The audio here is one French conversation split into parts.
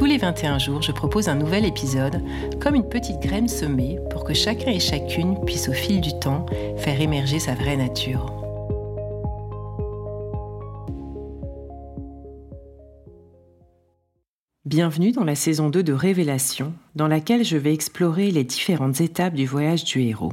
Tous les 21 jours, je propose un nouvel épisode, comme une petite graine semée pour que chacun et chacune puisse au fil du temps faire émerger sa vraie nature. Bienvenue dans la saison 2 de Révélation, dans laquelle je vais explorer les différentes étapes du voyage du héros.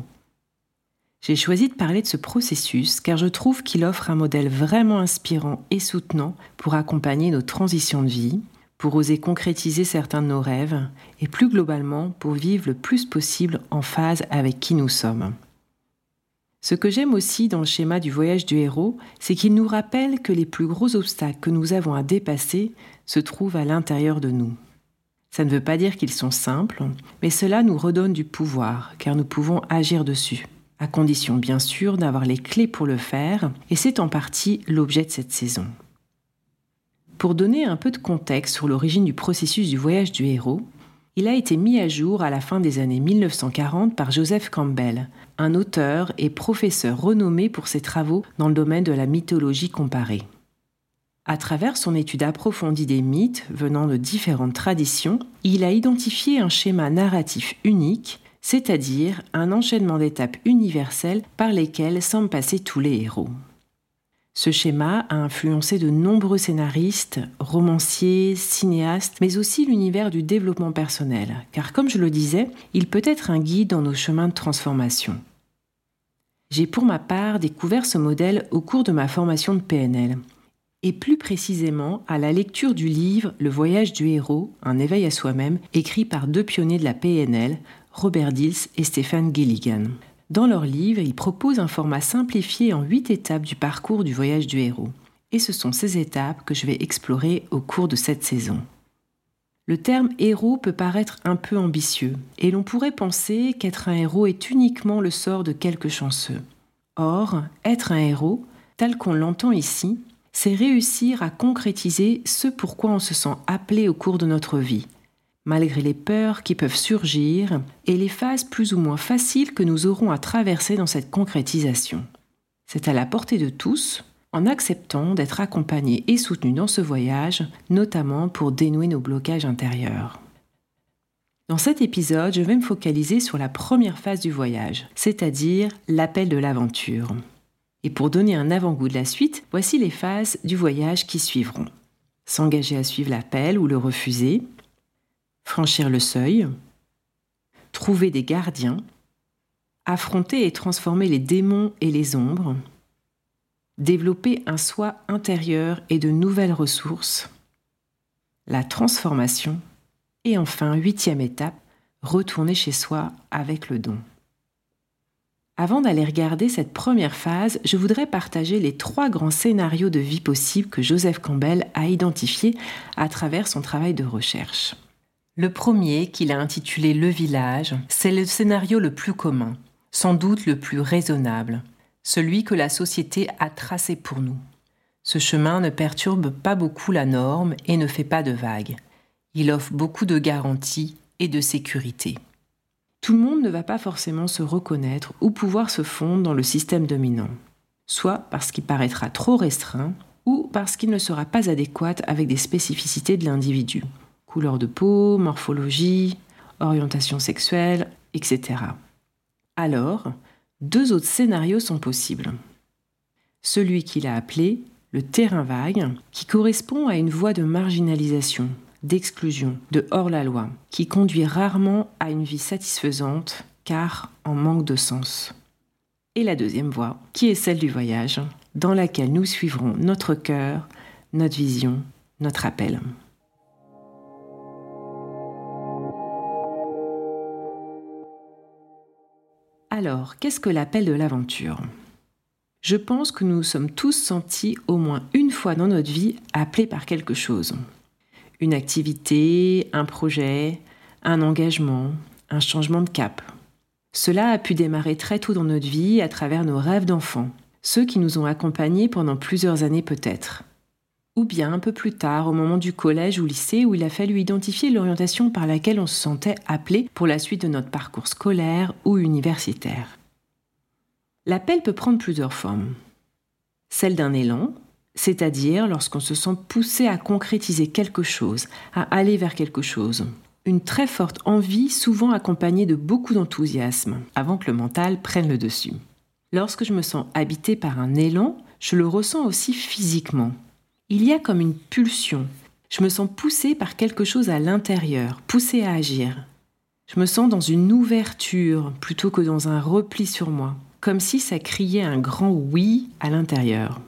J'ai choisi de parler de ce processus car je trouve qu'il offre un modèle vraiment inspirant et soutenant pour accompagner nos transitions de vie, pour oser concrétiser certains de nos rêves et plus globalement pour vivre le plus possible en phase avec qui nous sommes. Ce que j'aime aussi dans le schéma du voyage du héros, c'est qu'il nous rappelle que les plus gros obstacles que nous avons à dépasser se trouvent à l'intérieur de nous. Ça ne veut pas dire qu'ils sont simples, mais cela nous redonne du pouvoir, car nous pouvons agir dessus, à condition bien sûr d'avoir les clés pour le faire, et c'est en partie l'objet de cette saison. Pour donner un peu de contexte sur l'origine du processus du voyage du héros, il a été mis à jour à la fin des années 1940 par Joseph Campbell, un auteur et professeur renommé pour ses travaux dans le domaine de la mythologie comparée. À travers son étude approfondie des mythes venant de différentes traditions, il a identifié un schéma narratif unique, c'est-à-dire un enchaînement d'étapes universelles par lesquelles semblent passer tous les héros. Ce schéma a influencé de nombreux scénaristes, romanciers, cinéastes, mais aussi l'univers du développement personnel, car comme je le disais, il peut être un guide dans nos chemins de transformation. J'ai pour ma part découvert ce modèle au cours de ma formation de PNL, et plus précisément à la lecture du livre Le voyage du héros, un éveil à soi-même, écrit par deux pionniers de la PNL, Robert Dills et Stéphane Gilligan. Dans leur livre, ils proposent un format simplifié en huit étapes du parcours du voyage du héros. Et ce sont ces étapes que je vais explorer au cours de cette saison. Le terme héros peut paraître un peu ambitieux, et l'on pourrait penser qu'être un héros est uniquement le sort de quelques chanceux. Or, être un héros, tel qu'on l'entend ici, c'est réussir à concrétiser ce pourquoi on se sent appelé au cours de notre vie, malgré les peurs qui peuvent surgir et les phases plus ou moins faciles que nous aurons à traverser dans cette concrétisation. C'est à la portée de tous, en acceptant d'être accompagnés et soutenus dans ce voyage, notamment pour dénouer nos blocages intérieurs. Dans cet épisode, je vais me focaliser sur la première phase du voyage, c'est-à-dire l'appel de l'aventure. Et pour donner un avant-goût de la suite, voici les phases du voyage qui suivront. S'engager à suivre l'appel ou le refuser, franchir le seuil, trouver des gardiens, affronter et transformer les démons et les ombres, développer un soi intérieur et de nouvelles ressources, la transformation, et enfin, huitième étape, retourner chez soi avec le don. Avant d'aller regarder cette première phase, je voudrais partager les trois grands scénarios de vie possibles que Joseph Campbell a identifiés à travers son travail de recherche. Le premier, qu'il a intitulé Le village, c'est le scénario le plus commun, sans doute le plus raisonnable, celui que la société a tracé pour nous. Ce chemin ne perturbe pas beaucoup la norme et ne fait pas de vagues. Il offre beaucoup de garanties et de sécurité. Tout le monde ne va pas forcément se reconnaître ou pouvoir se fondre dans le système dominant, soit parce qu'il paraîtra trop restreint ou parce qu'il ne sera pas adéquat avec des spécificités de l'individu couleur de peau, morphologie, orientation sexuelle, etc. Alors, deux autres scénarios sont possibles. Celui qu'il a appelé le terrain vague, qui correspond à une voie de marginalisation, d'exclusion, de hors-la-loi, qui conduit rarement à une vie satisfaisante, car en manque de sens. Et la deuxième voie, qui est celle du voyage, dans laquelle nous suivrons notre cœur, notre vision, notre appel. Alors, qu'est-ce que l'appel de l'aventure? Je pense que nous sommes tous sentis au moins une fois dans notre vie appelés par quelque chose. Une activité, un projet, un engagement, un changement de cap. Cela a pu démarrer très tôt dans notre vie à travers nos rêves d'enfants, ceux qui nous ont accompagnés pendant plusieurs années peut-être. Ou bien un peu plus tard, au moment du collège ou lycée, où il a fallu identifier l'orientation par laquelle on se sentait appelé pour la suite de notre parcours scolaire ou universitaire. L'appel peut prendre plusieurs formes. Celle d'un élan, c'est-à-dire lorsqu'on se sent poussé à concrétiser quelque chose, à aller vers quelque chose. Une très forte envie, souvent accompagnée de beaucoup d'enthousiasme, avant que le mental prenne le dessus. Lorsque je me sens habité par un élan, je le ressens aussi physiquement. Il y a comme une pulsion. Je me sens poussé par quelque chose à l'intérieur, poussé à agir. Je me sens dans une ouverture plutôt que dans un repli sur moi, comme si ça criait un grand oui à l'intérieur.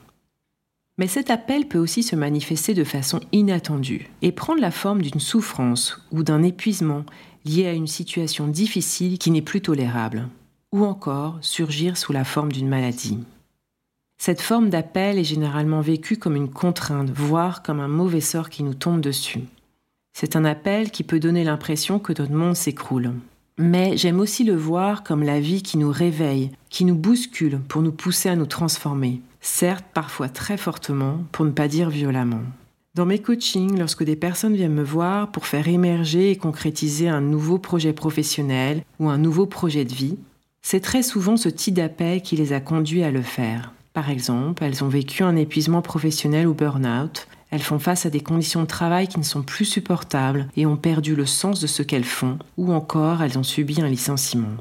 Mais cet appel peut aussi se manifester de façon inattendue et prendre la forme d'une souffrance ou d'un épuisement lié à une situation difficile qui n'est plus tolérable, ou encore surgir sous la forme d'une maladie. Cette forme d'appel est généralement vécue comme une contrainte, voire comme un mauvais sort qui nous tombe dessus. C'est un appel qui peut donner l'impression que notre monde s'écroule. Mais j'aime aussi le voir comme la vie qui nous réveille, qui nous bouscule pour nous pousser à nous transformer, certes parfois très fortement, pour ne pas dire violemment. Dans mes coachings, lorsque des personnes viennent me voir pour faire émerger et concrétiser un nouveau projet professionnel ou un nouveau projet de vie, c'est très souvent ce type d'appel qui les a conduits à le faire. Par exemple, elles ont vécu un épuisement professionnel ou burn-out, elles font face à des conditions de travail qui ne sont plus supportables et ont perdu le sens de ce qu'elles font, ou encore elles ont subi un licenciement.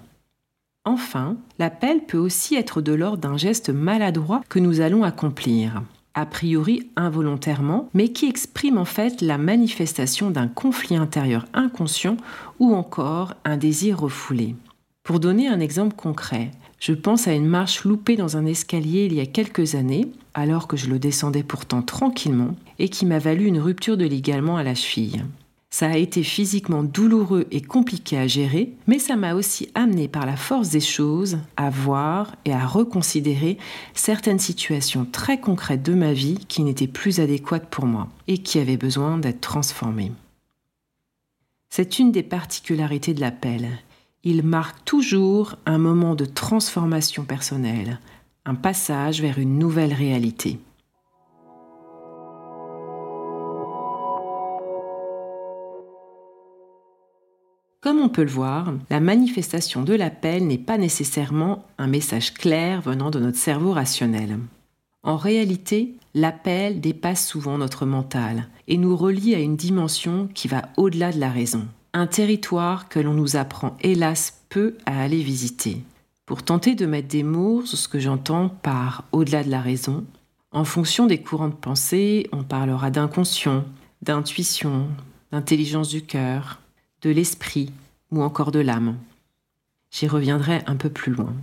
Enfin, l'appel peut aussi être de l'ordre d'un geste maladroit que nous allons accomplir, a priori involontairement, mais qui exprime en fait la manifestation d'un conflit intérieur inconscient ou encore un désir refoulé. Pour donner un exemple concret, je pense à une marche loupée dans un escalier il y a quelques années, alors que je le descendais pourtant tranquillement, et qui m'a valu une rupture de ligament à la cheville. Ça a été physiquement douloureux et compliqué à gérer, mais ça m'a aussi amené par la force des choses à voir et à reconsidérer certaines situations très concrètes de ma vie qui n'étaient plus adéquates pour moi et qui avaient besoin d'être transformées. C'est une des particularités de l'appel. Il marque toujours un moment de transformation personnelle, un passage vers une nouvelle réalité. Comme on peut le voir, la manifestation de l'appel n'est pas nécessairement un message clair venant de notre cerveau rationnel. En réalité, l'appel dépasse souvent notre mental et nous relie à une dimension qui va au-delà de la raison, un territoire que l'on nous apprend hélas peu à aller visiter. Pour tenter de mettre des mots sur ce que j'entends par au-delà de la raison, en fonction des courants de pensée, on parlera d'inconscient, d'intuition, d'intelligence du cœur, de l'esprit ou encore de l'âme. J'y reviendrai un peu plus loin.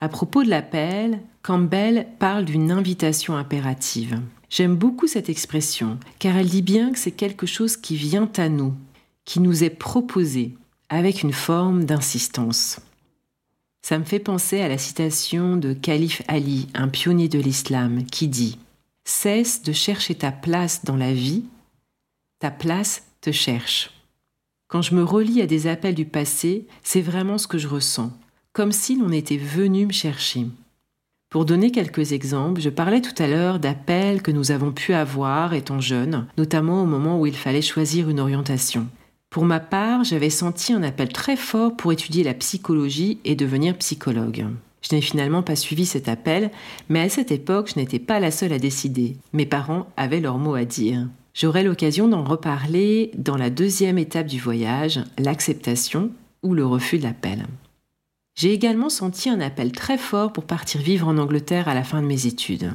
À propos de l'appel, Campbell parle d'une invitation impérative. J'aime beaucoup cette expression, car elle dit bien que c'est quelque chose qui vient à nous, qui nous est proposé, avec une forme d'insistance. Ça me fait penser à la citation de Calife Ali, un pionnier de l'islam, qui dit ⁇ Cesse de chercher ta place dans la vie, ta place te cherche ⁇ quand je me relie à des appels du passé, c'est vraiment ce que je ressens, comme si l'on était venu me chercher. Pour donner quelques exemples, je parlais tout à l'heure d'appels que nous avons pu avoir étant jeunes, notamment au moment où il fallait choisir une orientation. Pour ma part, j'avais senti un appel très fort pour étudier la psychologie et devenir psychologue. Je n'ai finalement pas suivi cet appel, mais à cette époque, je n'étais pas la seule à décider. Mes parents avaient leur mot à dire. J'aurai l'occasion d'en reparler dans la deuxième étape du voyage, l'acceptation ou le refus de l'appel. J'ai également senti un appel très fort pour partir vivre en Angleterre à la fin de mes études.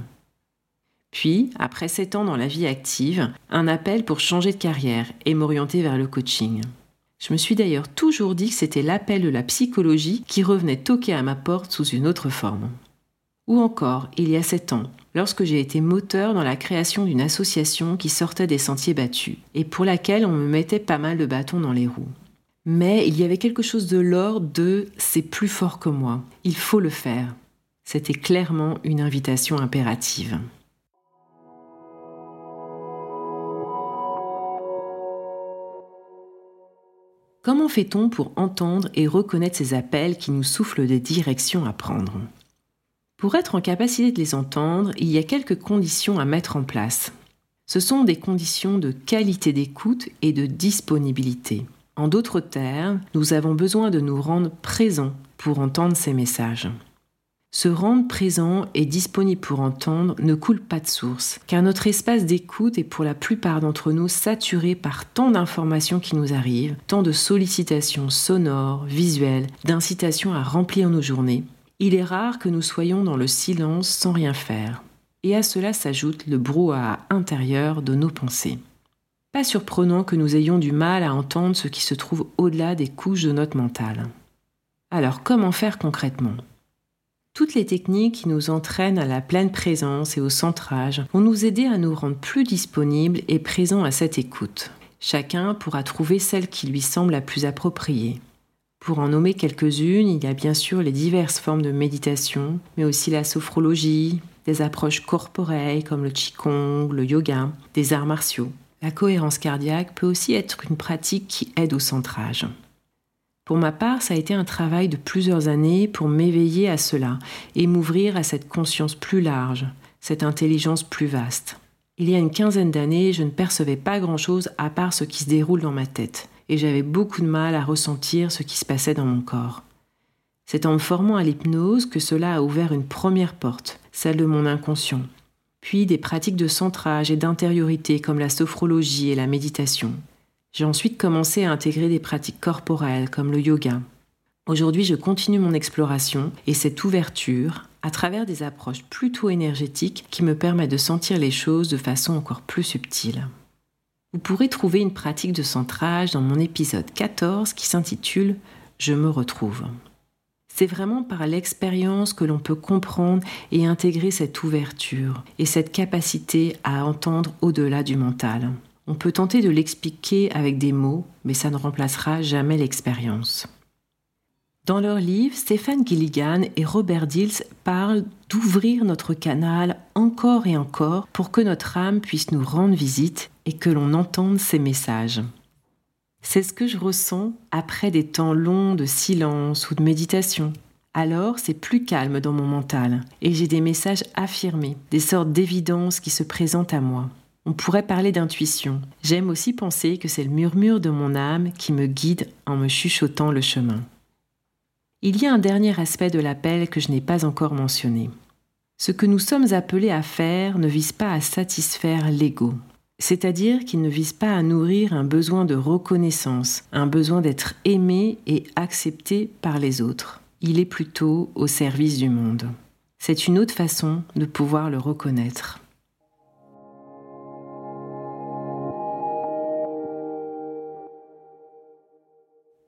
Puis, après sept ans dans la vie active, un appel pour changer de carrière et m'orienter vers le coaching. Je me suis d'ailleurs toujours dit que c'était l'appel de la psychologie qui revenait toquer à ma porte sous une autre forme. Ou encore, il y a sept ans, lorsque j'ai été moteur dans la création d'une association qui sortait des sentiers battus et pour laquelle on me mettait pas mal de bâtons dans les roues. Mais il y avait quelque chose de l'ordre de c'est plus fort que moi, il faut le faire. C'était clairement une invitation impérative. Comment fait-on pour entendre et reconnaître ces appels qui nous soufflent des directions à prendre? Pour être en capacité de les entendre, il y a quelques conditions à mettre en place. Ce sont des conditions de qualité d'écoute et de disponibilité. En d'autres termes, nous avons besoin de nous rendre présents pour entendre ces messages. Se rendre présent et disponible pour entendre ne coule pas de source, car notre espace d'écoute est pour la plupart d'entre nous saturé par tant d'informations qui nous arrivent, tant de sollicitations sonores, visuelles, d'incitations à remplir nos journées. Il est rare que nous soyons dans le silence sans rien faire. Et à cela s'ajoute le brouhaha intérieur de nos pensées. Pas surprenant que nous ayons du mal à entendre ce qui se trouve au-delà des couches de notre mental. Alors comment faire concrètement? Toutes les techniques qui nous entraînent à la pleine présence et au centrage vont nous aider à nous rendre plus disponibles et présents à cette écoute. Chacun pourra trouver celle qui lui semble la plus appropriée. Pour en nommer quelques-unes, il y a bien sûr les diverses formes de méditation, mais aussi la sophrologie, des approches corporelles comme le qigong, le yoga, des arts martiaux. La cohérence cardiaque peut aussi être une pratique qui aide au centrage. Pour ma part, ça a été un travail de plusieurs années pour m'éveiller à cela et m'ouvrir à cette conscience plus large, cette intelligence plus vaste. Il y a une quinzaine d'années, je ne percevais pas grand-chose à part ce qui se déroule dans ma tête, et j'avais beaucoup de mal à ressentir ce qui se passait dans mon corps. C'est en me formant à l'hypnose que cela a ouvert une première porte, celle de mon inconscient. Puis des pratiques de centrage et d'intériorité comme la sophrologie et la méditation. J'ai ensuite commencé à intégrer des pratiques corporelles comme le yoga. Aujourd'hui, je continue mon exploration et cette ouverture à travers des approches plutôt énergétiques qui me permettent de sentir les choses de façon encore plus subtile. Vous pourrez trouver une pratique de centrage dans mon épisode 14 qui s'intitule Je me retrouve. C'est vraiment par l'expérience que l'on peut comprendre et intégrer cette ouverture et cette capacité à entendre au-delà du mental. On peut tenter de l'expliquer avec des mots, mais ça ne remplacera jamais l'expérience. Dans leur livre, Stéphane Gilligan et Robert Dills parlent d'ouvrir notre canal encore et encore pour que notre âme puisse nous rendre visite et que l'on entende ses messages. C'est ce que je ressens après des temps longs de silence ou de méditation. Alors, c'est plus calme dans mon mental et j'ai des messages affirmés, des sortes d'évidence qui se présentent à moi. On pourrait parler d'intuition. J'aime aussi penser que c'est le murmure de mon âme qui me guide en me chuchotant le chemin. Il y a un dernier aspect de l'appel que je n'ai pas encore mentionné. Ce que nous sommes appelés à faire ne vise pas à satisfaire l'ego, c'est-à-dire qu'il ne vise pas à nourrir un besoin de reconnaissance, un besoin d'être aimé et accepté par les autres. Il est plutôt au service du monde. C'est une autre façon de pouvoir le reconnaître.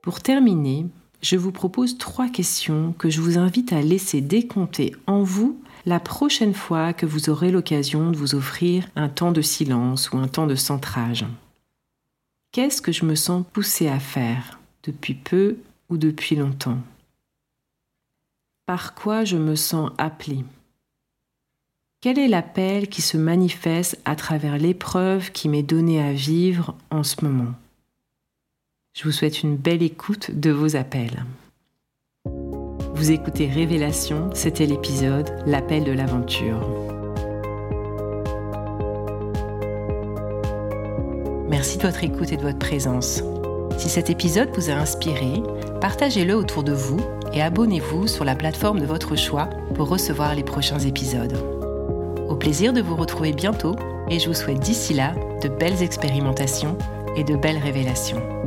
Pour terminer, je vous propose trois questions que je vous invite à laisser décompter en vous la prochaine fois que vous aurez l'occasion de vous offrir un temps de silence ou un temps de centrage. Qu'est-ce que je me sens poussé à faire depuis peu ou depuis longtemps? Par quoi je me sens appelé Quel est l'appel qui se manifeste à travers l'épreuve qui m'est donnée à vivre en ce moment? Je vous souhaite une belle écoute de vos appels. Vous écoutez Révélation, c'était l'épisode L'appel de l'aventure. Merci de votre écoute et de votre présence. Si cet épisode vous a inspiré, partagez-le autour de vous et abonnez-vous sur la plateforme de votre choix pour recevoir les prochains épisodes. Au plaisir de vous retrouver bientôt et je vous souhaite d'ici là de belles expérimentations et de belles révélations.